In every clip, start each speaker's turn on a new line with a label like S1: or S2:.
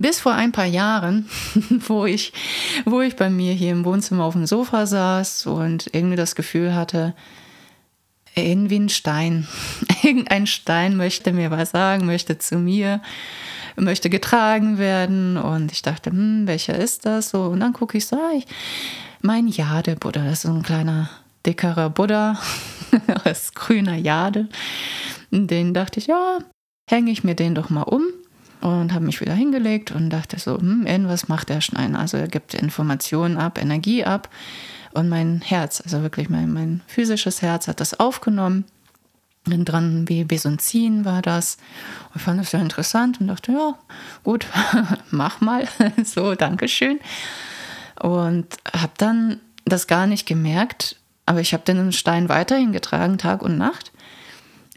S1: Bis vor ein paar Jahren, wo ich, wo ich bei mir hier im Wohnzimmer auf dem Sofa saß und irgendwie das Gefühl hatte, irgendwie ein Stein. Irgendein Stein möchte mir was sagen, möchte zu mir, möchte getragen werden. Und ich dachte, hm, welcher ist das? So, und dann gucke ich so, ah, ich, mein Jade-Buddha, das ist ein kleiner, dickerer Buddha aus grüner Jade. Den dachte ich, ja, hänge ich mir den doch mal um und habe mich wieder hingelegt und dachte so, hm, irgendwas macht der Stein. Also er gibt Informationen ab, Energie ab und mein Herz, also wirklich mein, mein physisches Herz hat das aufgenommen. Und dran wie Besonzin war das. Und ich fand das sehr interessant und dachte, ja, gut, mach mal. so, Dankeschön. Und habe dann das gar nicht gemerkt, aber ich habe den Stein weiterhin getragen, Tag und Nacht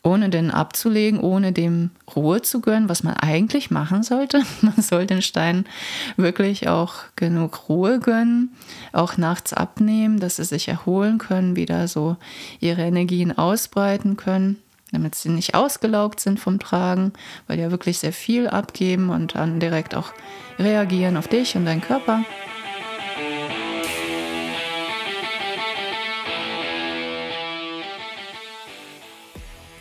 S1: ohne den abzulegen, ohne dem Ruhe zu gönnen, was man eigentlich machen sollte. Man soll den Stein wirklich auch genug Ruhe gönnen, auch nachts abnehmen, dass sie sich erholen können, wieder so ihre Energien ausbreiten können, damit sie nicht ausgelaugt sind vom Tragen, weil die ja wirklich sehr viel abgeben und dann direkt auch reagieren auf dich und deinen Körper.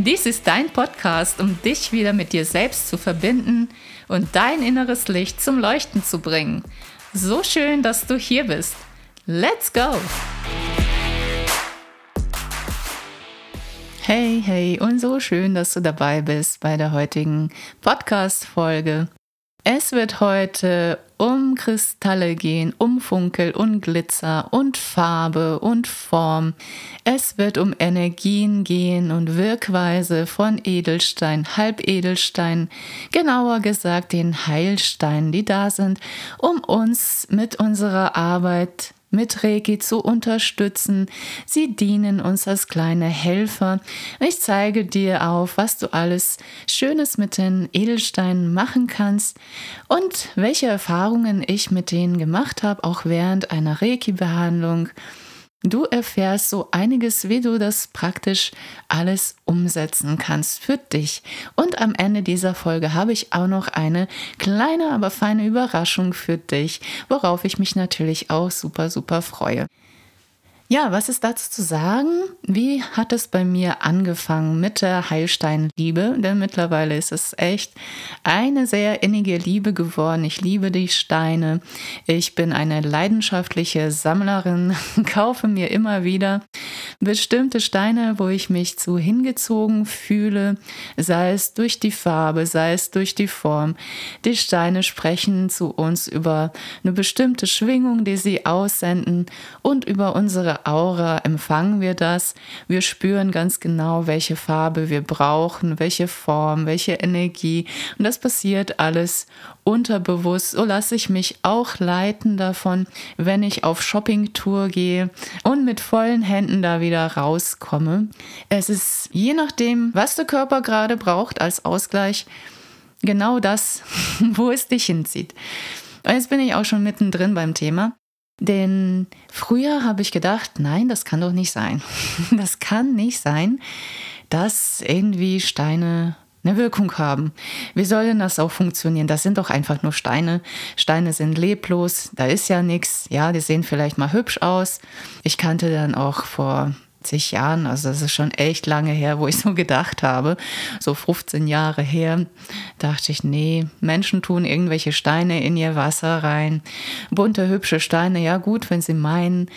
S1: Dies ist dein Podcast, um dich wieder mit dir selbst zu verbinden und dein inneres Licht zum Leuchten zu bringen. So schön, dass du hier bist. Let's go! Hey, hey und so schön, dass du dabei bist bei der heutigen Podcast-Folge. Es wird heute um Kristalle gehen, um Funkel und Glitzer und Farbe und Form. Es wird um Energien gehen und Wirkweise von Edelstein, Halbedelstein, genauer gesagt den Heilsteinen, die da sind, um uns mit unserer Arbeit mit Reiki zu unterstützen. Sie dienen uns als kleine Helfer. Ich zeige dir auf, was du alles Schönes mit den Edelsteinen machen kannst und welche Erfahrungen ich mit denen gemacht habe, auch während einer Reiki-Behandlung. Du erfährst so einiges, wie du das praktisch alles umsetzen kannst für dich. Und am Ende dieser Folge habe ich auch noch eine kleine, aber feine Überraschung für dich, worauf ich mich natürlich auch super, super freue. Ja, was ist dazu zu sagen? Wie hat es bei mir angefangen mit der Heilsteinliebe? Denn mittlerweile ist es echt eine sehr innige Liebe geworden. Ich liebe die Steine. Ich bin eine leidenschaftliche Sammlerin, kaufe mir immer wieder bestimmte Steine, wo ich mich zu hingezogen fühle, sei es durch die Farbe, sei es durch die Form. Die Steine sprechen zu uns über eine bestimmte Schwingung, die sie aussenden und über unsere Aura empfangen wir das. Wir spüren ganz genau, welche Farbe wir brauchen, welche Form, welche Energie. Und das passiert alles unterbewusst. So lasse ich mich auch leiten davon, wenn ich auf Shoppingtour gehe und mit vollen Händen da wieder rauskomme. Es ist je nachdem, was der Körper gerade braucht als Ausgleich, genau das, wo es dich hinzieht. Und jetzt bin ich auch schon mittendrin beim Thema. Denn früher habe ich gedacht, nein, das kann doch nicht sein. Das kann nicht sein, dass irgendwie Steine eine Wirkung haben. Wie soll denn das auch funktionieren? Das sind doch einfach nur Steine. Steine sind leblos, da ist ja nichts. Ja, die sehen vielleicht mal hübsch aus. Ich kannte dann auch vor zig Jahren, also das ist schon echt lange her, wo ich so gedacht habe, so 15 Jahre her, dachte ich, nee, Menschen tun irgendwelche Steine in ihr Wasser rein, bunte, hübsche Steine, ja gut, wenn sie meinen,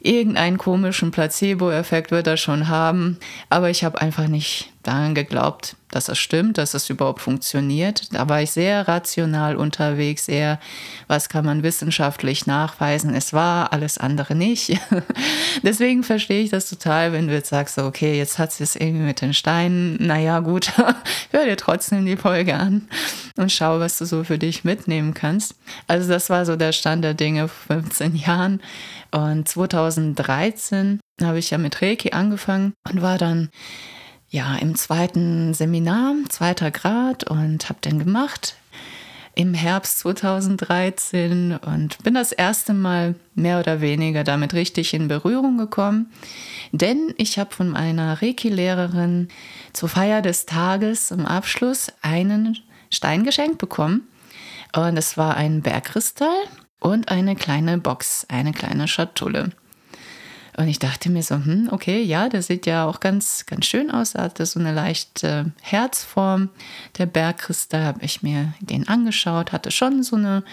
S1: irgendeinen komischen Placebo-Effekt wird er schon haben, aber ich habe einfach nicht daran geglaubt, dass das stimmt, dass das überhaupt funktioniert. Da war ich sehr rational unterwegs, sehr, was kann man wissenschaftlich nachweisen. Es war alles andere nicht. Deswegen verstehe ich das total, wenn du jetzt sagst, okay, jetzt hat es irgendwie mit den Steinen. Naja, gut, hör dir trotzdem die Folge an und schau, was du so für dich mitnehmen kannst. Also das war so der Stand der Dinge vor 15 Jahren. Und 2013 habe ich ja mit Reiki angefangen und war dann ja im zweiten Seminar, zweiter Grad und habe den gemacht. Im Herbst 2013 und bin das erste Mal mehr oder weniger damit richtig in Berührung gekommen, denn ich habe von meiner Reiki-Lehrerin zur Feier des Tages zum Abschluss einen Stein geschenkt bekommen. Und es war ein Bergkristall und eine kleine Box, eine kleine Schatulle. Und ich dachte mir so, hm, okay, ja, der sieht ja auch ganz, ganz schön aus. Er hatte so eine leichte Herzform. Der Bergkristall habe ich mir den angeschaut, hatte schon so eine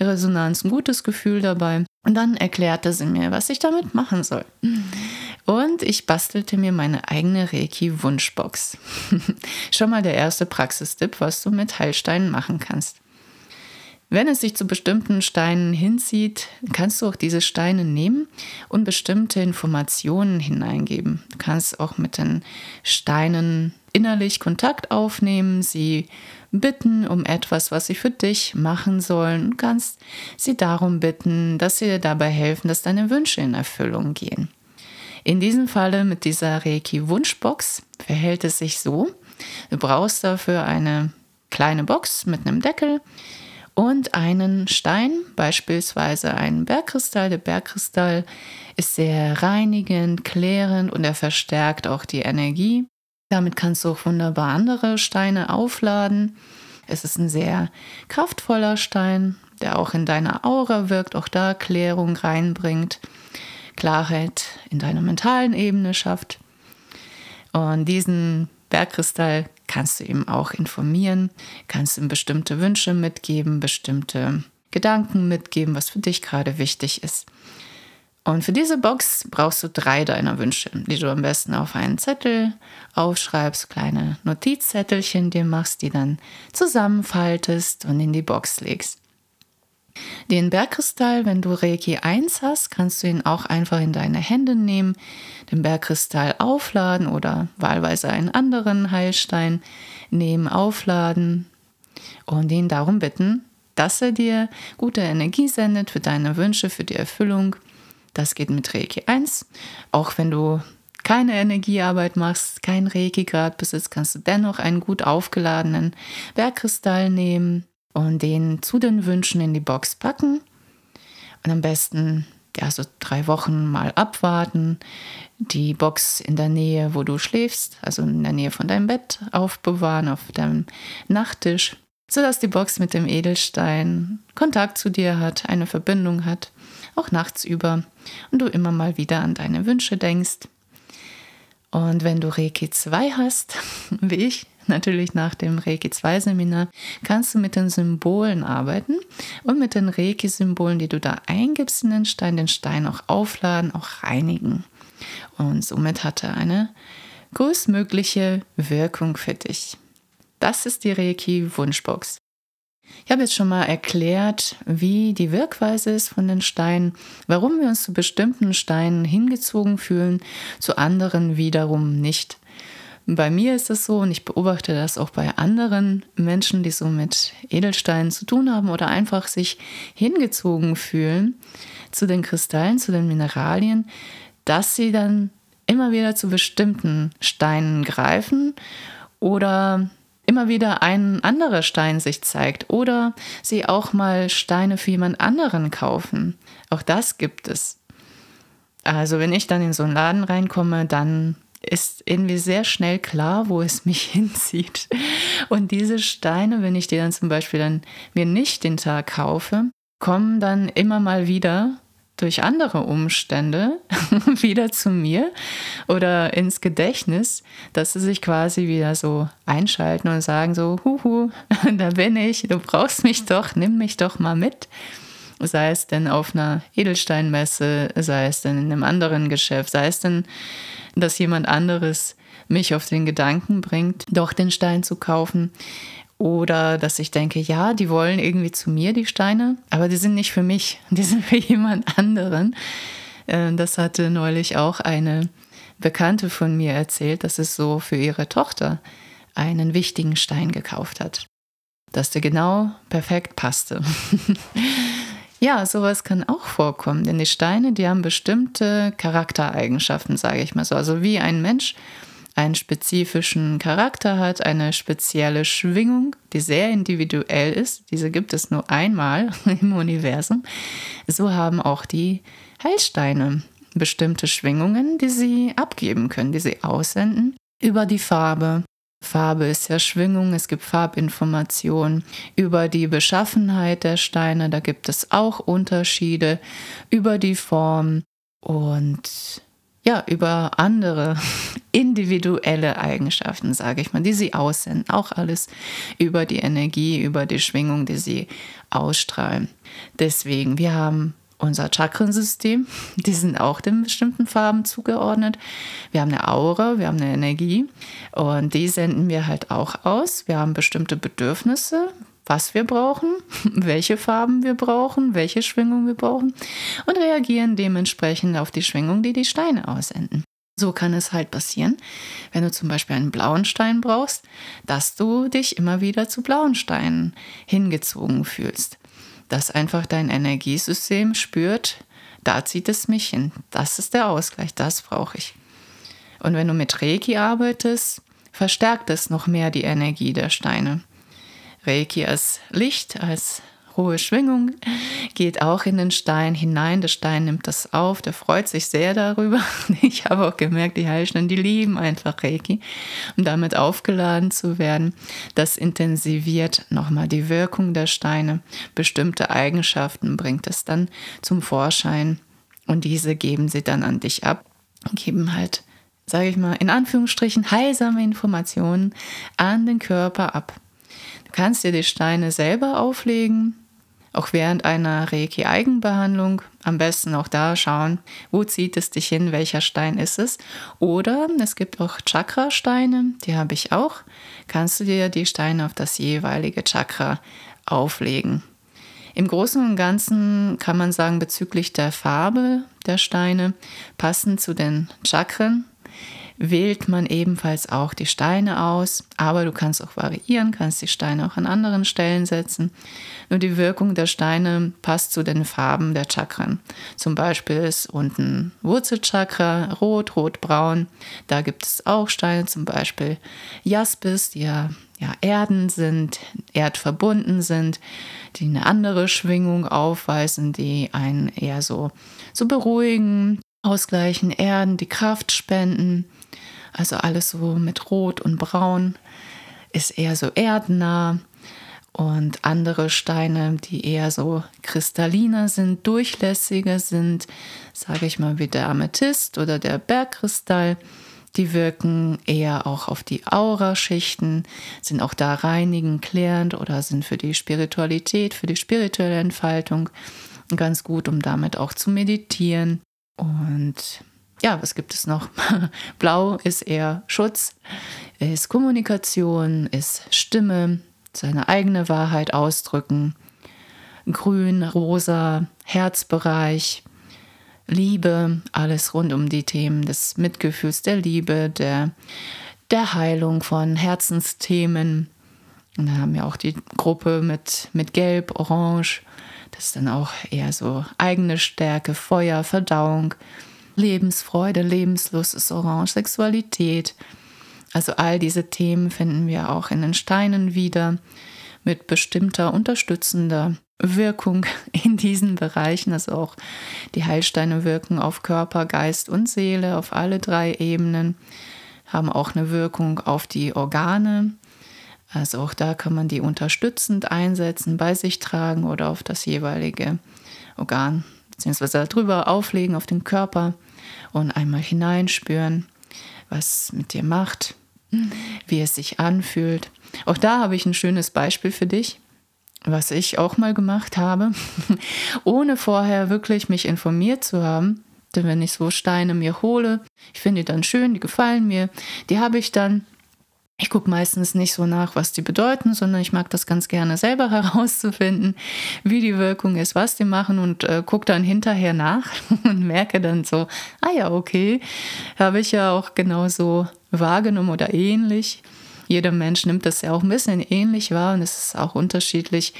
S1: Resonanz, ein gutes Gefühl dabei. Und dann erklärte sie mir, was ich damit machen soll. Und ich bastelte mir meine eigene Reiki-Wunschbox. Schon mal der erste Praxistipp, was du mit Heilsteinen machen kannst. Wenn es sich zu bestimmten Steinen hinzieht, kannst du auch diese Steine nehmen und bestimmte Informationen hineingeben. Du kannst auch mit den Steinen innerlich Kontakt aufnehmen, sie bitten um etwas, was sie für dich machen sollen. Du kannst sie darum bitten, dass sie dir dabei helfen, dass deine Wünsche in Erfüllung gehen. In diesem Falle mit dieser Reiki-Wunschbox verhält es sich so. Du brauchst dafür eine kleine Box mit einem Deckel und einen Stein, beispielsweise einen Bergkristall. Der Bergkristall ist sehr reinigend, klärend und er verstärkt auch die Energie. Damit kannst du auch wunderbar andere Steine aufladen. Es ist ein sehr kraftvoller Stein, der auch in deiner Aura wirkt, auch da Klärung reinbringt, Klarheit in deiner mentalen Ebene schafft. Und diesen Bergkristall kannst du ihm auch informieren, kannst ihm bestimmte Wünsche mitgeben, bestimmte Gedanken mitgeben, was für dich gerade wichtig ist. Und für diese Box brauchst du drei deiner Wünsche, die du am besten auf einen Zettel aufschreibst, kleine Notizzettelchen dir machst, die dann zusammenfaltest und in die Box legst. Den Bergkristall, wenn du Reiki 1 hast, kannst du ihn auch einfach in deine Hände nehmen, den Bergkristall aufladen oder wahlweise einen anderen Heilstein nehmen, aufladen und ihn darum bitten, dass er dir gute Energie sendet für deine Wünsche, für die Erfüllung. Das geht mit Reiki 1. Auch wenn du keine Energiearbeit machst, kein Reiki-Grad besitzt, kannst du dennoch einen gut aufgeladenen Bergkristall nehmen und den zu den Wünschen in die Box packen. Und am besten ja, so drei Wochen mal abwarten, die Box in der Nähe, wo du schläfst, also in der Nähe von deinem Bett aufbewahren, auf deinem Nachttisch, sodass die Box mit dem Edelstein Kontakt zu dir hat, eine Verbindung hat, auch nachts über und du immer mal wieder an deine Wünsche denkst. Und wenn du Reiki 2 hast, wie ich, natürlich nach dem Reiki 2 Seminar, kannst du mit den Symbolen arbeiten und mit den Reiki-Symbolen, die du da eingibst in den Stein, den Stein auch aufladen, auch reinigen. Und somit hat er eine größtmögliche Wirkung für dich. Das ist die Reiki-Wunschbox. Ich habe jetzt schon mal erklärt, wie die Wirkweise ist von den Steinen, warum wir uns zu bestimmten Steinen hingezogen fühlen, zu anderen wiederum nicht. Bei mir ist es so und ich beobachte das auch bei anderen Menschen, die so mit Edelsteinen zu tun haben oder einfach sich hingezogen fühlen zu den Kristallen, zu den Mineralien, dass sie dann immer wieder zu bestimmten Steinen greifen oder immer wieder ein anderer Stein sich zeigt oder sie auch mal Steine für jemand anderen kaufen. Auch das gibt es. Also wenn ich dann in so einen Laden reinkomme, dann ist irgendwie sehr schnell klar, wo es mich hinzieht. Und diese Steine, wenn ich die dann zum Beispiel dann mir nicht den Tag kaufe, kommen dann immer mal wieder durch andere Umstände wieder zu mir oder ins Gedächtnis, dass sie sich quasi wieder so einschalten und sagen so, huhu, da bin ich, du brauchst mich doch, nimm mich doch mal mit. Sei es denn auf einer Edelsteinmesse, sei es denn in einem anderen Geschäft, sei es denn dass jemand anderes mich auf den Gedanken bringt, doch den Stein zu kaufen. Oder dass ich denke, ja, die wollen irgendwie zu mir, die Steine, aber die sind nicht für mich, die sind für jemand anderen. Äh, das hatte neulich auch eine Bekannte von mir erzählt, dass es so für ihre Tochter einen wichtigen Stein gekauft hat, dass der genau perfekt passte. ja, sowas kann auch vorkommen, denn die Steine, die haben bestimmte Charaktereigenschaften, sage ich mal so. Also wie ein Mensch einen spezifischen Charakter hat, eine spezielle Schwingung, die sehr individuell ist. Diese gibt es nur einmal im Universum. So haben auch die Heilsteine bestimmte Schwingungen, die sie abgeben können, die sie aussenden über die Farbe. Farbe ist ja Schwingung, es gibt Farbinformationen über die Beschaffenheit der Steine, da gibt es auch Unterschiede über die Form und ja, über andere individuelle Eigenschaften, sage ich mal, die sie aussenden. Auch alles über die Energie, über die Schwingung, die sie ausstrahlen. Deswegen, wir haben unser Chakrensystem, die sind auch den bestimmten Farben zugeordnet. Wir haben eine Aura, wir haben eine Energie und die senden wir halt auch aus. Wir haben bestimmte Bedürfnisse, was wir brauchen, welche Farben wir brauchen, welche Schwingung wir brauchen und reagieren dementsprechend auf die Schwingung, die die Steine aussenden. So kann es halt passieren, wenn du zum Beispiel einen blauen Stein brauchst, dass du dich immer wieder zu blauen Steinen hingezogen fühlst. Dass einfach dein Energiesystem spürt, da zieht es mich hin. Das ist der Ausgleich, das brauche ich. Und wenn du mit Reiki arbeitest, verstärkt es noch mehr die Energie der Steine. Reiki als Licht, als hohe Schwingung, geht auch in den Stein hinein. Der Stein nimmt das auf, der freut sich sehr darüber. Ich habe auch gemerkt, die Heilsteine, die lieben einfach Reiki, um damit aufgeladen zu werden. Das intensiviert nochmal die Wirkung der Steine. Bestimmte Eigenschaften bringt es dann zum Vorschein und diese geben sie dann an dich ab, geben halt, sage ich mal, in Anführungsstrichen heilsame Informationen an den Körper ab. Du kannst dir die Steine selber auflegen, auch während einer Reiki-Eigenbehandlung. Am besten auch da schauen, wo zieht es dich hin, welcher Stein ist es. Oder es gibt auch Chakra-Steine, die habe ich auch. Kannst du dir die Steine auf das jeweilige Chakra auflegen. Im Großen und Ganzen kann man sagen, bezüglich der Farbe der Steine, passend zu den Chakren, wählt man ebenfalls auch die Steine aus, aber du kannst auch variieren, kannst die Steine auch an anderen Stellen setzen. Nur die Wirkung der Steine passt zu den Farben der Chakren. Zum Beispiel ist unten Wurzelchakra rot, rot-braun. Da gibt es auch Steine, zum Beispiel Jaspis, die ja, ja Erden sind, erdverbunden sind, die eine andere Schwingung aufweisen, die einen eher so, so beruhigen, ausgleichen, erden, die Kraft spenden. Also alles so mit Rot und Braun ist eher so erdnah. Und andere Steine, die eher so kristalliner sind, durchlässiger sind, sage ich mal wie der Amethyst oder der Bergkristall, die wirken eher auch auf die Auraschichten, sind auch da reinigend, klärend oder sind für die Spiritualität, für die spirituelle Entfaltung ganz gut, um damit auch zu meditieren. Und ja, was gibt es noch? Blau ist eher Schutz, ist Kommunikation, ist Stimme, seine eigene Wahrheit ausdrücken. Grün, rosa, Herzbereich, Liebe, alles rund um die Themen des Mitgefühls, der Liebe, der, der Heilung von Herzensthemen. Und da haben wir auch die Gruppe mit, mit Gelb, Orange. Das ist dann auch eher so eigene Stärke, Feuer, Verdauung. Lebensfreude, Lebenslust ist orange, Sexualität. Also all diese Themen finden wir auch in den Steinen wieder mit bestimmter unterstützender Wirkung in diesen Bereichen. Also auch die Heilsteine wirken auf Körper, Geist und Seele, auf alle drei Ebenen, haben auch eine Wirkung auf die Organe. Also auch da kann man die unterstützend einsetzen, bei sich tragen oder auf das jeweilige Organ beziehungsweise darüber auflegen auf den Körper und einmal hineinspüren, was mit dir macht, wie es sich anfühlt. Auch da habe ich ein schönes Beispiel für dich, was ich auch mal gemacht habe, ohne vorher wirklich mich informiert zu haben. Denn wenn ich so Steine mir hole, ich finde die dann schön, die gefallen mir, die habe ich dann ich gucke meistens nicht so nach, was die bedeuten, sondern ich mag das ganz gerne selber herauszufinden, wie die Wirkung ist, was die machen und äh, gucke dann hinterher nach und merke dann so, ah ja, okay, habe ich ja auch genauso wahrgenommen oder ähnlich. Jeder Mensch nimmt das ja auch ein bisschen ähnlich wahr und es ist auch unterschiedlich,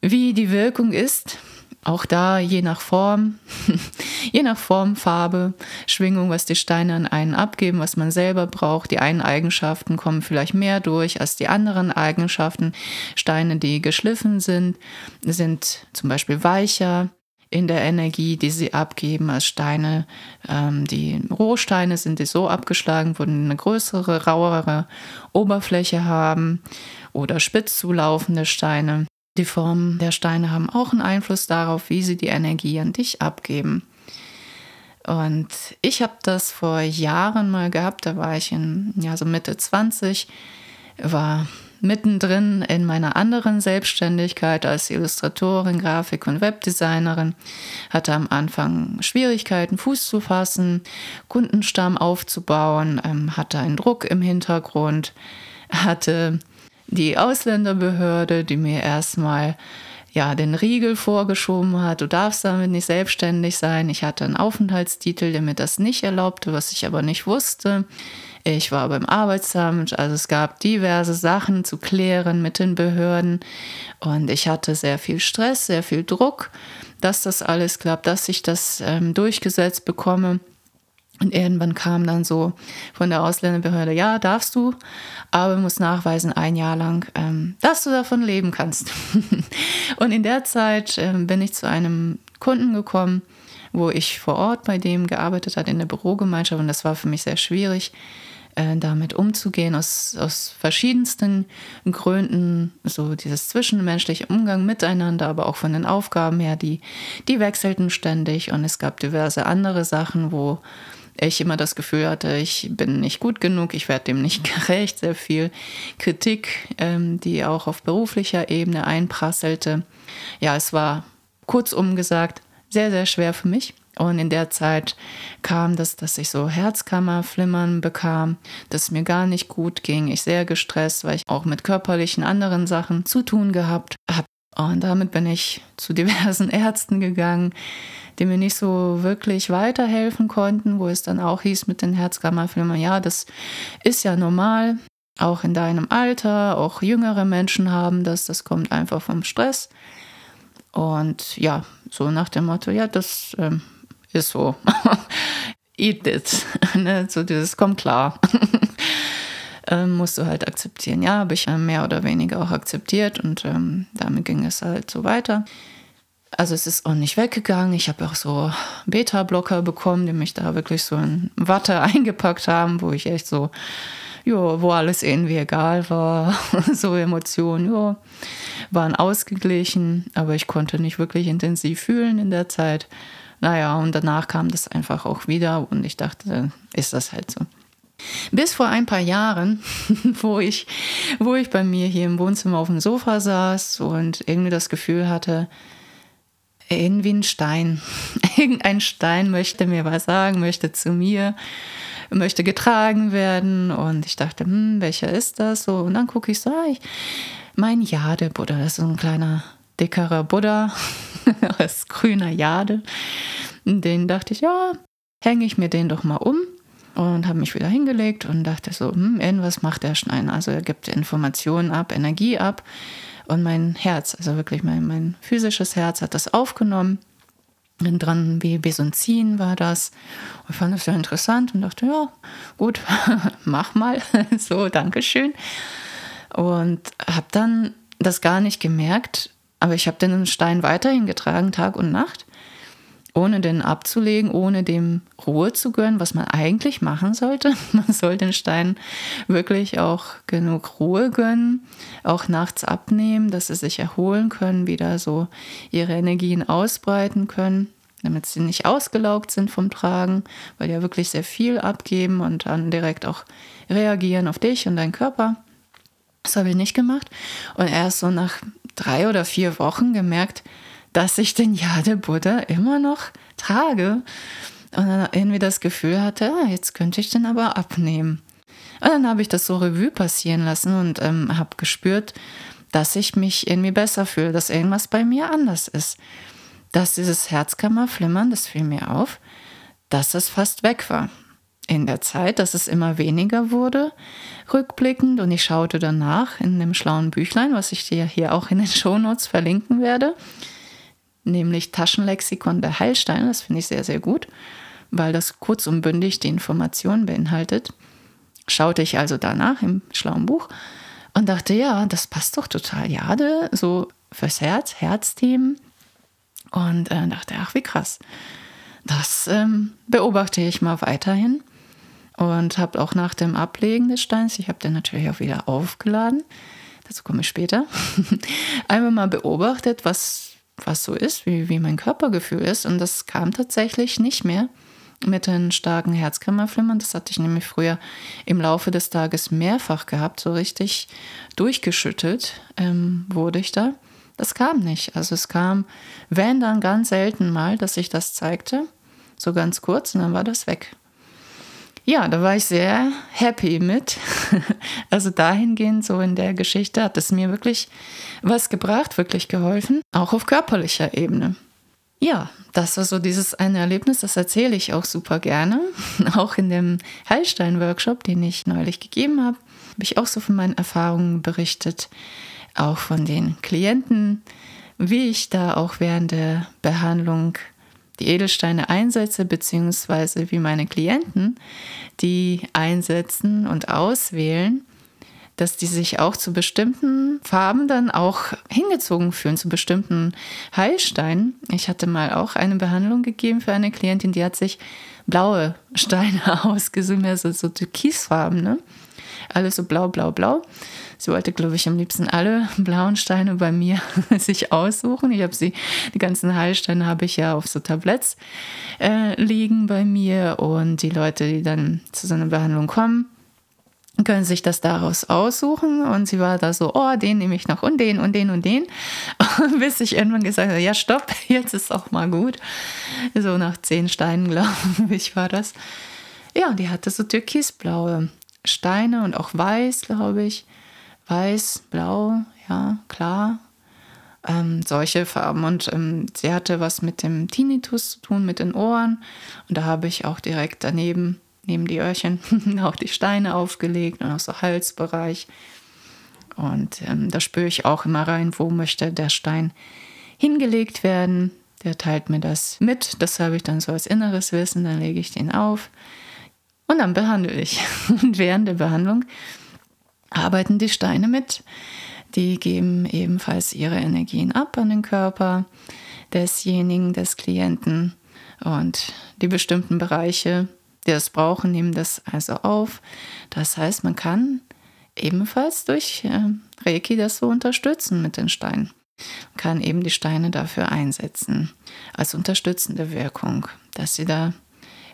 S1: wie die Wirkung ist. Auch da je nach Form, je nach Form, Farbe, Schwingung, was die Steine an einen abgeben, was man selber braucht. Die einen Eigenschaften kommen vielleicht mehr durch als die anderen Eigenschaften. Steine, die geschliffen sind, sind zum Beispiel weicher in der Energie, die sie abgeben, als Steine, ähm, die Rohsteine sind, die so abgeschlagen wurden, eine größere, rauere Oberfläche haben oder spitz zulaufende Steine. Die Formen der Steine haben auch einen Einfluss darauf, wie sie die Energie an dich abgeben. Und ich habe das vor Jahren mal gehabt, da war ich in ja, so Mitte 20, war mittendrin in meiner anderen Selbstständigkeit als Illustratorin, Grafik- und Webdesignerin, hatte am Anfang Schwierigkeiten, Fuß zu fassen, Kundenstamm aufzubauen, ähm, hatte einen Druck im Hintergrund, hatte die Ausländerbehörde, die mir erstmal ja, den Riegel vorgeschoben hat, du darfst damit nicht selbstständig sein. Ich hatte einen Aufenthaltstitel, der mir das nicht erlaubte, was ich aber nicht wusste. Ich war beim Arbeitsamt, also es gab diverse Sachen zu klären mit den Behörden und ich hatte sehr viel Stress, sehr viel Druck, dass das alles klappt, dass ich das ähm, durchgesetzt bekomme. Und irgendwann kam dann so von der Ausländerbehörde, ja, darfst du, aber musst nachweisen ein Jahr lang, ähm, dass du davon leben kannst. und in der Zeit ähm, bin ich zu einem Kunden gekommen, wo ich vor Ort bei dem gearbeitet hat in der Bürogemeinschaft. Und das war für mich sehr schwierig, äh, damit umzugehen aus, aus verschiedensten Gründen, so dieses zwischenmenschliche Umgang miteinander, aber auch von den Aufgaben her, die, die wechselten ständig. Und es gab diverse andere Sachen, wo ich immer das Gefühl hatte, ich bin nicht gut genug, ich werde dem nicht gerecht. Sehr viel Kritik, ähm, die auch auf beruflicher Ebene einprasselte. Ja, es war kurzum gesagt sehr, sehr schwer für mich. Und in der Zeit kam das, dass ich so Herzkammerflimmern bekam, dass es mir gar nicht gut ging. Ich sehr gestresst, weil ich auch mit körperlichen anderen Sachen zu tun gehabt habe. Und damit bin ich zu diversen Ärzten gegangen, die mir nicht so wirklich weiterhelfen konnten, wo es dann auch hieß mit den Herzkammerflimmern, ja, das ist ja normal, auch in deinem Alter, auch jüngere Menschen haben das, das kommt einfach vom Stress. Und ja, so nach dem Motto, ja, das ähm, ist so. Eat it. ne? So dieses, kommt klar. Ähm, musst du halt akzeptieren. Ja, habe ich mehr oder weniger auch akzeptiert und ähm, damit ging es halt so weiter. Also es ist auch nicht weggegangen. Ich habe auch so Beta-Blocker bekommen, die mich da wirklich so in Watte eingepackt haben, wo ich echt so, ja, wo alles irgendwie egal war. so Emotionen, ja, waren ausgeglichen, aber ich konnte nicht wirklich intensiv fühlen in der Zeit. Naja, und danach kam das einfach auch wieder und ich dachte, ist das halt so. Bis vor ein paar Jahren, wo ich, wo ich bei mir hier im Wohnzimmer auf dem Sofa saß und irgendwie das Gefühl hatte, irgendwie ein Stein. Irgendein Stein möchte mir was sagen, möchte zu mir, möchte getragen werden. Und ich dachte, hm, welcher ist das? So, und dann gucke ich so, ich, mein Jade-Buddha, das ist so ein kleiner, dickerer Buddha aus grüner Jade. Den dachte ich, ja, hänge ich mir den doch mal um und habe mich wieder hingelegt und dachte so, hm, irgendwas macht der Stein. Also er gibt Informationen ab, Energie ab. Und mein Herz, also wirklich mein, mein physisches Herz hat das aufgenommen. Und dran wie Besonzin war das. Und ich fand das sehr interessant und dachte, ja, gut, mach mal. so, Dankeschön. Und habe dann das gar nicht gemerkt, aber ich habe den Stein weiterhin getragen, Tag und Nacht ohne den abzulegen, ohne dem Ruhe zu gönnen, was man eigentlich machen sollte. Man soll den Stein wirklich auch genug Ruhe gönnen, auch nachts abnehmen, dass sie sich erholen können, wieder so ihre Energien ausbreiten können, damit sie nicht ausgelaugt sind vom Tragen, weil die ja wirklich sehr viel abgeben und dann direkt auch reagieren auf dich und deinen Körper. Das habe ich nicht gemacht. Und erst so nach drei oder vier Wochen gemerkt, dass ich den Jade Buddha immer noch trage. Und dann irgendwie das Gefühl hatte, ah, jetzt könnte ich den aber abnehmen. Und dann habe ich das so Revue passieren lassen und ähm, habe gespürt, dass ich mich irgendwie besser fühle, dass irgendwas bei mir anders ist. Dass dieses Herzkammerflimmern, das fiel mir auf, dass es fast weg war. In der Zeit, dass es immer weniger wurde, rückblickend. Und ich schaute danach in dem schlauen Büchlein, was ich dir hier auch in den Shownotes verlinken werde, nämlich Taschenlexikon der Heilsteine. Das finde ich sehr, sehr gut, weil das kurz und bündig die Informationen beinhaltet. Schaute ich also danach im schlauen Buch und dachte, ja, das passt doch total. Jade, so fürs Herz, Herzthemen. Und äh, dachte, ach, wie krass. Das ähm, beobachte ich mal weiterhin und habe auch nach dem Ablegen des Steins, ich habe den natürlich auch wieder aufgeladen, dazu komme ich später, einmal mal beobachtet, was, was so ist, wie, wie mein Körpergefühl ist. Und das kam tatsächlich nicht mehr mit den starken Herzkammerflimmern. Das hatte ich nämlich früher im Laufe des Tages mehrfach gehabt. So richtig durchgeschüttelt ähm, wurde ich da. Das kam nicht. Also es kam, wenn dann ganz selten mal, dass ich das zeigte. So ganz kurz und dann war das weg. Ja, da war ich sehr happy mit. Also dahingehend, so in der Geschichte, hat es mir wirklich was gebracht, wirklich geholfen, auch auf körperlicher Ebene. Ja, das war so dieses eine Erlebnis, das erzähle ich auch super gerne. Auch in dem Heilstein-Workshop, den ich neulich gegeben habe, habe ich auch so von meinen Erfahrungen berichtet, auch von den Klienten, wie ich da auch während der Behandlung die Edelsteine einsetze, beziehungsweise wie meine Klienten die einsetzen und auswählen dass die sich auch zu bestimmten Farben dann auch hingezogen fühlen, zu bestimmten Heilsteinen. Ich hatte mal auch eine Behandlung gegeben für eine Klientin, die hat sich blaue Steine ausgesucht, mehr so, so Türkisfarben, ne? Alles so blau, blau, blau. Sie wollte, glaube ich, am liebsten alle blauen Steine bei mir sich aussuchen. Ich habe sie, die ganzen Heilsteine habe ich ja auf so Tabletts äh, liegen bei mir und die Leute, die dann zu so einer Behandlung kommen, können sich das daraus aussuchen. Und sie war da so, oh, den nehme ich noch und den und den und den. Bis ich irgendwann gesagt habe, ja, stopp, jetzt ist auch mal gut. So nach zehn Steinen, glaube ich, war das. Ja, die hatte so türkisblaue Steine und auch weiß, glaube ich. Weiß, blau, ja, klar. Ähm, solche Farben. Und ähm, sie hatte was mit dem Tinnitus zu tun, mit den Ohren. Und da habe ich auch direkt daneben neben die Öhrchen auch die Steine aufgelegt und auch so Halsbereich. Und ähm, da spüre ich auch immer rein, wo möchte der Stein hingelegt werden. Der teilt mir das mit. Das habe ich dann so als inneres Wissen. Dann lege ich den auf und dann behandle ich. Und während der Behandlung arbeiten die Steine mit. Die geben ebenfalls ihre Energien ab an den Körper desjenigen, des Klienten. Und die bestimmten Bereiche die das brauchen, nehmen das also auf. Das heißt, man kann ebenfalls durch äh, Reiki das so unterstützen mit den Steinen. Man kann eben die Steine dafür einsetzen, als unterstützende Wirkung, dass sie da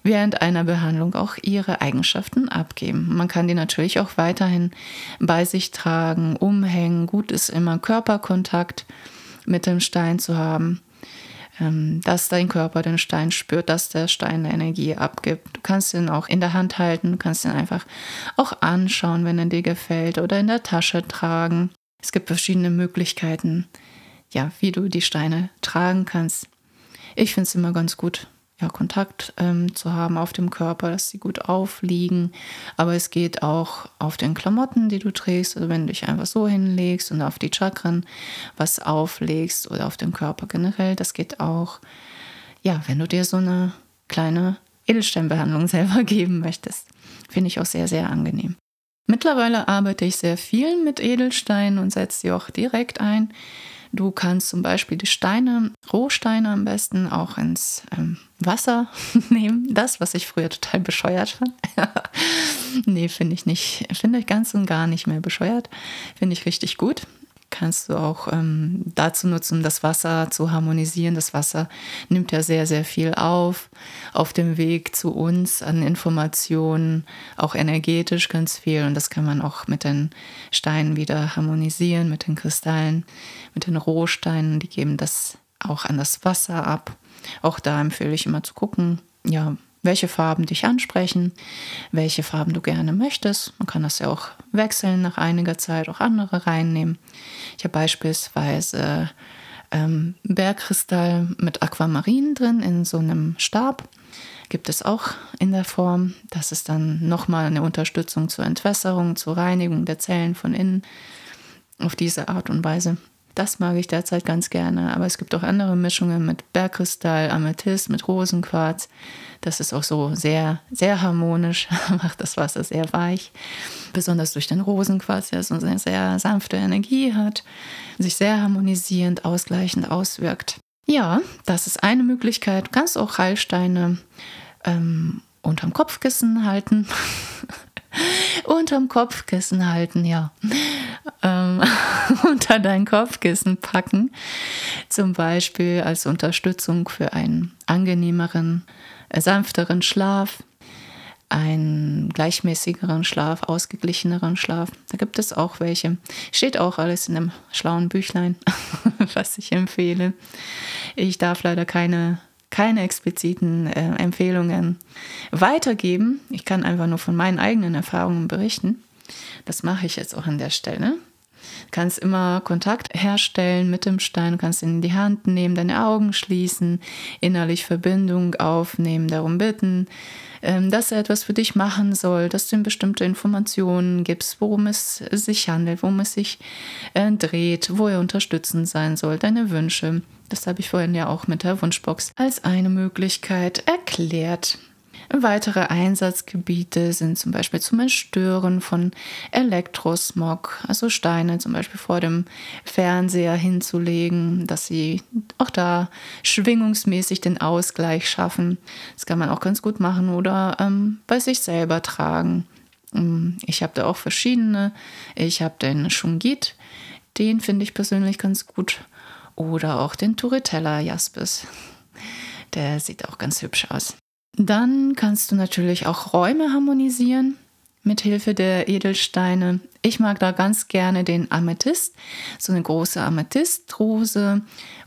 S1: während einer Behandlung auch ihre Eigenschaften abgeben. Man kann die natürlich auch weiterhin bei sich tragen, umhängen. Gut ist immer Körperkontakt mit dem Stein zu haben. Ähm, dass dein Körper den Stein spürt, dass der Stein Energie abgibt. Du kannst ihn auch in der Hand halten, du kannst ihn einfach auch anschauen, wenn er dir gefällt oder in der Tasche tragen. Es gibt verschiedene Möglichkeiten, ja, wie du die Steine tragen kannst. Ich finde es immer ganz gut, ja, Kontakt ähm, zu haben auf dem Körper, dass sie gut aufliegen. Aber es geht auch auf den Klamotten, die du trägst, also wenn du dich einfach so hinlegst und auf die Chakren was auflegst oder auf den Körper generell. Das geht auch, ja, wenn du dir so eine kleine Edelsteinbehandlung selber geben möchtest. Finde ich auch sehr, sehr angenehm. Mittlerweile arbeite ich sehr viel mit Edelsteinen und setze sie auch direkt ein. Du kannst zum Beispiel die Steine, Rohsteine am besten, auch ins ähm, Wasser nehmen. Das, was ich früher total bescheuert fand. nee, finde ich nicht. Finde ich ganz und gar nicht mehr bescheuert. Finde ich richtig gut kannst du auch ähm, dazu nutzen, das Wasser zu harmonisieren. Das Wasser nimmt ja sehr, sehr viel auf auf dem Weg zu uns an Informationen, auch energetisch ganz viel. Und das kann man auch mit den Steinen wieder harmonisieren, mit den Kristallen, mit den Rohsteinen. Die geben das auch an das Wasser ab. Auch da empfehle ich immer zu gucken, ja, welche Farben dich ansprechen, welche Farben du gerne möchtest. Man kann das ja auch wechseln nach einiger Zeit, auch andere reinnehmen. Ich habe beispielsweise ähm, Bergkristall mit Aquamarin drin in so einem Stab. Gibt es auch in der Form. Das ist dann nochmal eine Unterstützung zur Entwässerung, zur Reinigung der Zellen von innen. Auf diese Art und Weise. Das mag ich derzeit ganz gerne. Aber es gibt auch andere Mischungen mit Bergkristall, Amethyst, mit Rosenquarz. Das ist auch so sehr, sehr harmonisch, macht das Wasser sehr weich. Besonders durch den Rosenquarz, der so eine sehr sanfte Energie hat, sich sehr harmonisierend, ausgleichend auswirkt. Ja, das ist eine Möglichkeit. Du kannst auch Heilsteine ähm, unterm Kopfkissen halten. unterm Kopfkissen halten, ja. Ähm, unter dein Kopfkissen packen. Zum Beispiel als Unterstützung für einen angenehmeren, äh, sanfteren Schlaf, einen gleichmäßigeren Schlaf, ausgeglicheneren Schlaf. Da gibt es auch welche. Steht auch alles in einem schlauen Büchlein, was ich empfehle. Ich darf leider keine keine expliziten äh, Empfehlungen weitergeben. Ich kann einfach nur von meinen eigenen Erfahrungen berichten. Das mache ich jetzt auch an der Stelle. Du kannst immer Kontakt herstellen mit dem Stein, du kannst ihn in die Hand nehmen, deine Augen schließen, innerlich Verbindung aufnehmen, darum bitten, dass er etwas für dich machen soll, dass du ihm bestimmte Informationen gibst, worum es sich handelt, worum es sich äh, dreht, wo er unterstützend sein soll, deine Wünsche. Das habe ich vorhin ja auch mit der Wunschbox als eine Möglichkeit erklärt. Weitere Einsatzgebiete sind zum Beispiel zum Entstören von Elektrosmog, also Steine zum Beispiel vor dem Fernseher hinzulegen, dass sie auch da schwingungsmäßig den Ausgleich schaffen. Das kann man auch ganz gut machen oder ähm, bei sich selber tragen. Ähm, ich habe da auch verschiedene. Ich habe den Shungit, den finde ich persönlich ganz gut. Oder auch den Turritella Jaspis. Der sieht auch ganz hübsch aus. Dann kannst du natürlich auch Räume harmonisieren mit Hilfe der Edelsteine. Ich mag da ganz gerne den Amethyst, so eine große Amethystrose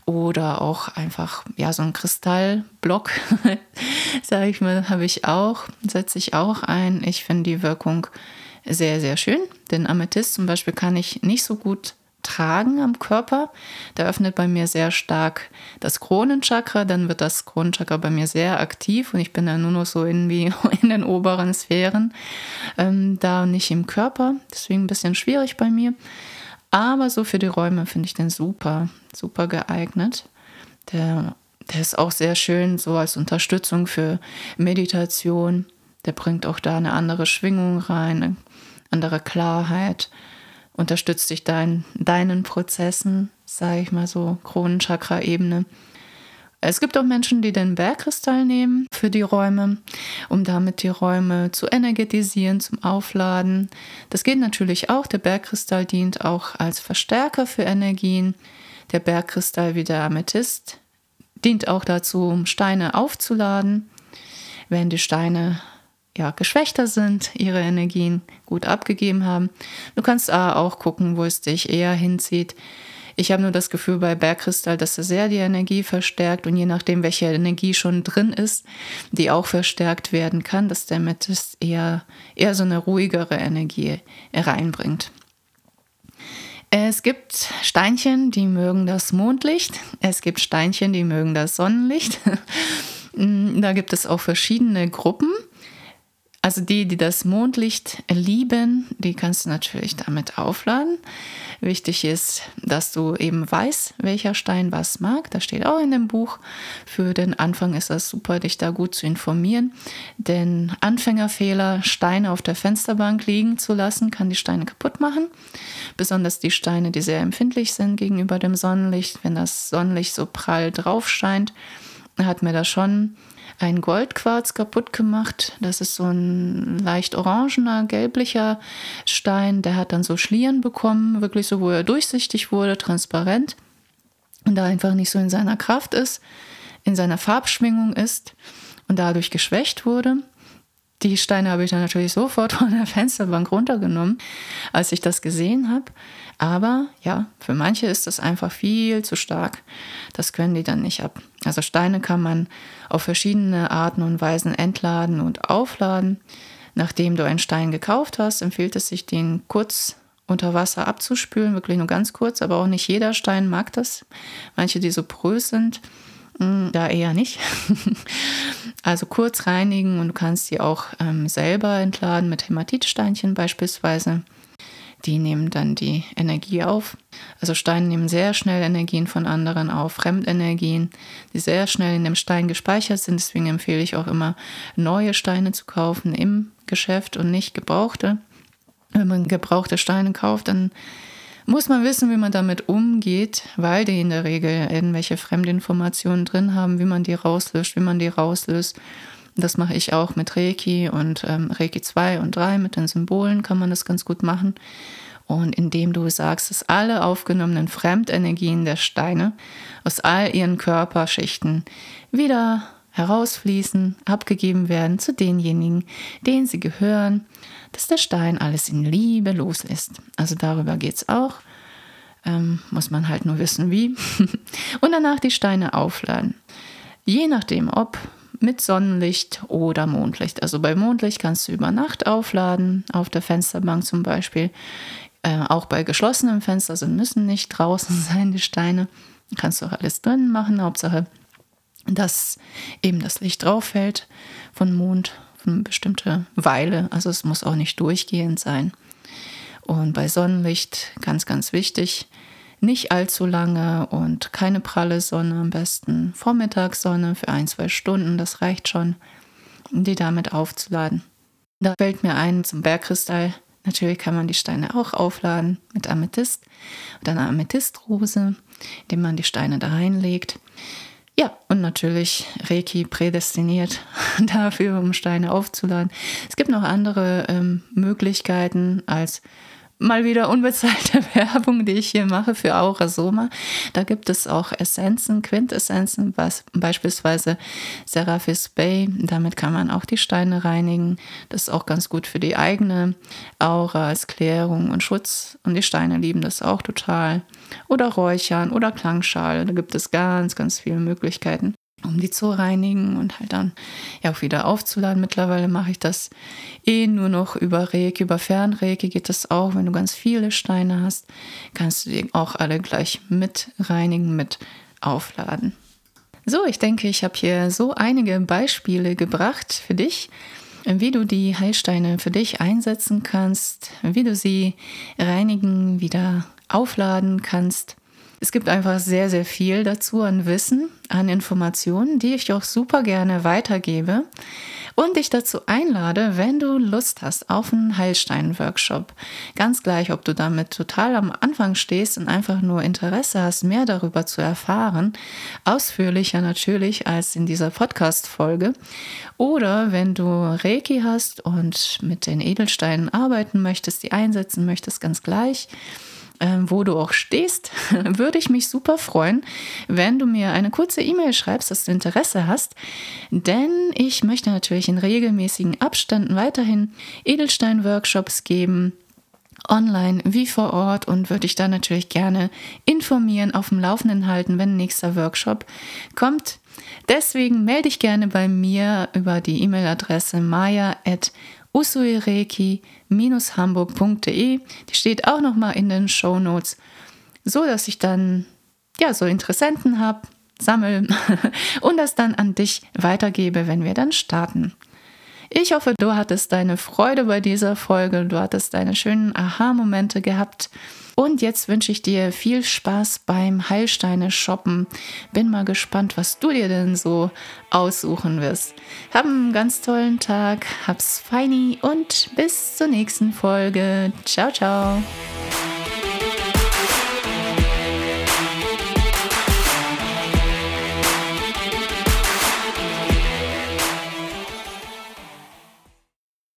S1: oder auch einfach ja so ein Kristallblock, sage ich mal, habe ich auch, setze ich auch ein. Ich finde die Wirkung sehr sehr schön. Den Amethyst zum Beispiel kann ich nicht so gut tragen am Körper. Der öffnet bei mir sehr stark das Kronenchakra, dann wird das Kronenchakra bei mir sehr aktiv und ich bin dann nur noch so irgendwie in den oberen Sphären, ähm, da nicht im Körper. Deswegen ein bisschen schwierig bei mir. Aber so für die Räume finde ich den super, super geeignet. Der, der ist auch sehr schön so als Unterstützung für Meditation. Der bringt auch da eine andere Schwingung rein, eine andere Klarheit unterstützt dich dein, deinen Prozessen, sage ich mal so, Kronenchakra-Ebene. Es gibt auch Menschen, die den Bergkristall nehmen für die Räume, um damit die Räume zu energetisieren, zum Aufladen. Das geht natürlich auch. Der Bergkristall dient auch als Verstärker für Energien. Der Bergkristall wie der Amethyst dient auch dazu, um Steine aufzuladen. Wenn die Steine ja, geschwächter sind, ihre Energien gut abgegeben haben. Du kannst auch gucken, wo es dich eher hinzieht. Ich habe nur das Gefühl bei Bergkristall, dass er sehr die Energie verstärkt und je nachdem, welche Energie schon drin ist, die auch verstärkt werden kann, dass der Amethyst eher, eher so eine ruhigere Energie reinbringt. Es gibt Steinchen, die mögen das Mondlicht. Es gibt Steinchen, die mögen das Sonnenlicht. Da gibt es auch verschiedene Gruppen. Also die, die das Mondlicht lieben, die kannst du natürlich damit aufladen. Wichtig ist, dass du eben weißt, welcher Stein was mag. Das steht auch in dem Buch. Für den Anfang ist das super, dich da gut zu informieren. Denn Anfängerfehler, Steine auf der Fensterbank liegen zu lassen, kann die Steine kaputt machen. Besonders die Steine, die sehr empfindlich sind gegenüber dem Sonnenlicht. Wenn das Sonnenlicht so prall drauf scheint, hat mir das schon ein Goldquarz kaputt gemacht. Das ist so ein leicht orangener, gelblicher Stein. Der hat dann so Schlieren bekommen, wirklich so, wo er durchsichtig wurde, transparent. Und da einfach nicht so in seiner Kraft ist, in seiner Farbschwingung ist und dadurch geschwächt wurde. Die Steine habe ich dann natürlich sofort von der Fensterbank runtergenommen, als ich das gesehen habe. Aber ja, für manche ist das einfach viel zu stark. Das können die dann nicht ab. Also Steine kann man auf verschiedene Arten und Weisen entladen und aufladen. Nachdem du einen Stein gekauft hast, empfiehlt es sich, den kurz unter Wasser abzuspülen, wirklich nur ganz kurz, aber auch nicht jeder Stein mag das. Manche, die so porös sind, mm, da eher nicht. also kurz reinigen und du kannst sie auch ähm, selber entladen mit Hämatitsteinchen beispielsweise. Die nehmen dann die Energie auf. Also Steine nehmen sehr schnell Energien von anderen auf, Fremdenergien, die sehr schnell in dem Stein gespeichert sind. Deswegen empfehle ich auch immer, neue Steine zu kaufen im Geschäft und nicht gebrauchte wenn man gebrauchte Steine kauft, dann muss man wissen, wie man damit umgeht, weil die in der Regel irgendwelche Fremdinformationen drin haben, wie man die rauslöscht, wie man die rauslöst. Das mache ich auch mit Reiki und ähm, Reiki 2 und 3 mit den Symbolen kann man das ganz gut machen. Und indem du sagst, dass alle aufgenommenen Fremdenergien der Steine aus all ihren Körperschichten wieder herausfließen, abgegeben werden zu denjenigen, denen sie gehören, dass der Stein alles in Liebe loslässt. Also darüber geht es auch. Ähm, muss man halt nur wissen, wie. Und danach die Steine aufladen. Je nachdem, ob mit Sonnenlicht oder Mondlicht. Also bei Mondlicht kannst du über Nacht aufladen, auf der Fensterbank zum Beispiel. Äh, auch bei geschlossenem Fenster, also müssen nicht draußen sein die Steine. Kannst du auch alles drin machen. Hauptsache, dass eben das Licht drauf fällt von Mond eine bestimmte Weile. Also es muss auch nicht durchgehend sein. Und bei Sonnenlicht ganz, ganz wichtig, nicht allzu lange und keine pralle Sonne, am besten Vormittagssonne für ein, zwei Stunden, das reicht schon, um die damit aufzuladen. Da fällt mir ein zum Bergkristall. Natürlich kann man die Steine auch aufladen mit Amethyst oder einer Amethystrose, indem man die Steine da reinlegt. Ja, und natürlich Reiki prädestiniert dafür, um Steine aufzuladen. Es gibt noch andere ähm, Möglichkeiten als mal wieder unbezahlte Werbung, die ich hier mache für Aurasoma. Da gibt es auch Essenzen, Quintessenzen, beispielsweise Seraphis Bay. Damit kann man auch die Steine reinigen. Das ist auch ganz gut für die eigene Aura als Klärung und Schutz. Und die Steine lieben das auch total. Oder Räuchern oder Klangschale. Da gibt es ganz, ganz viele Möglichkeiten um die zu reinigen und halt dann ja auch wieder aufzuladen. Mittlerweile mache ich das eh nur noch über Reiki, über Fernreiki geht das auch. Wenn du ganz viele Steine hast, kannst du die auch alle gleich mit reinigen, mit aufladen. So, ich denke, ich habe hier so einige Beispiele gebracht für dich, wie du die Heilsteine für dich einsetzen kannst, wie du sie reinigen, wieder aufladen kannst. Es gibt einfach sehr, sehr viel dazu an Wissen, an Informationen, die ich auch super gerne weitergebe und dich dazu einlade, wenn du Lust hast auf einen Heilstein-Workshop. Ganz gleich, ob du damit total am Anfang stehst und einfach nur Interesse hast, mehr darüber zu erfahren, ausführlicher natürlich als in dieser Podcast-Folge, oder wenn du Reiki hast und mit den Edelsteinen arbeiten möchtest, die einsetzen möchtest, ganz gleich wo du auch stehst, würde ich mich super freuen, wenn du mir eine kurze E-Mail schreibst, dass du Interesse hast. Denn ich möchte natürlich in regelmäßigen Abständen weiterhin Edelstein-Workshops geben online wie vor Ort und würde ich da natürlich gerne informieren, auf dem Laufenden halten, wenn nächster Workshop kommt. Deswegen melde dich gerne bei mir über die E-Mail-Adresse maya@ usuireki-hamburg.de. Die steht auch nochmal in den Show Notes, so dass ich dann ja so Interessenten habe, sammle und das dann an dich weitergebe, wenn wir dann starten. Ich hoffe, du hattest deine Freude bei dieser Folge, du hattest deine schönen Aha-Momente gehabt und jetzt wünsche ich dir viel Spaß beim Heilsteine shoppen. Bin mal gespannt, was du dir denn so aussuchen wirst. Hab einen ganz tollen Tag, hab's feini und bis zur nächsten Folge. Ciao, ciao.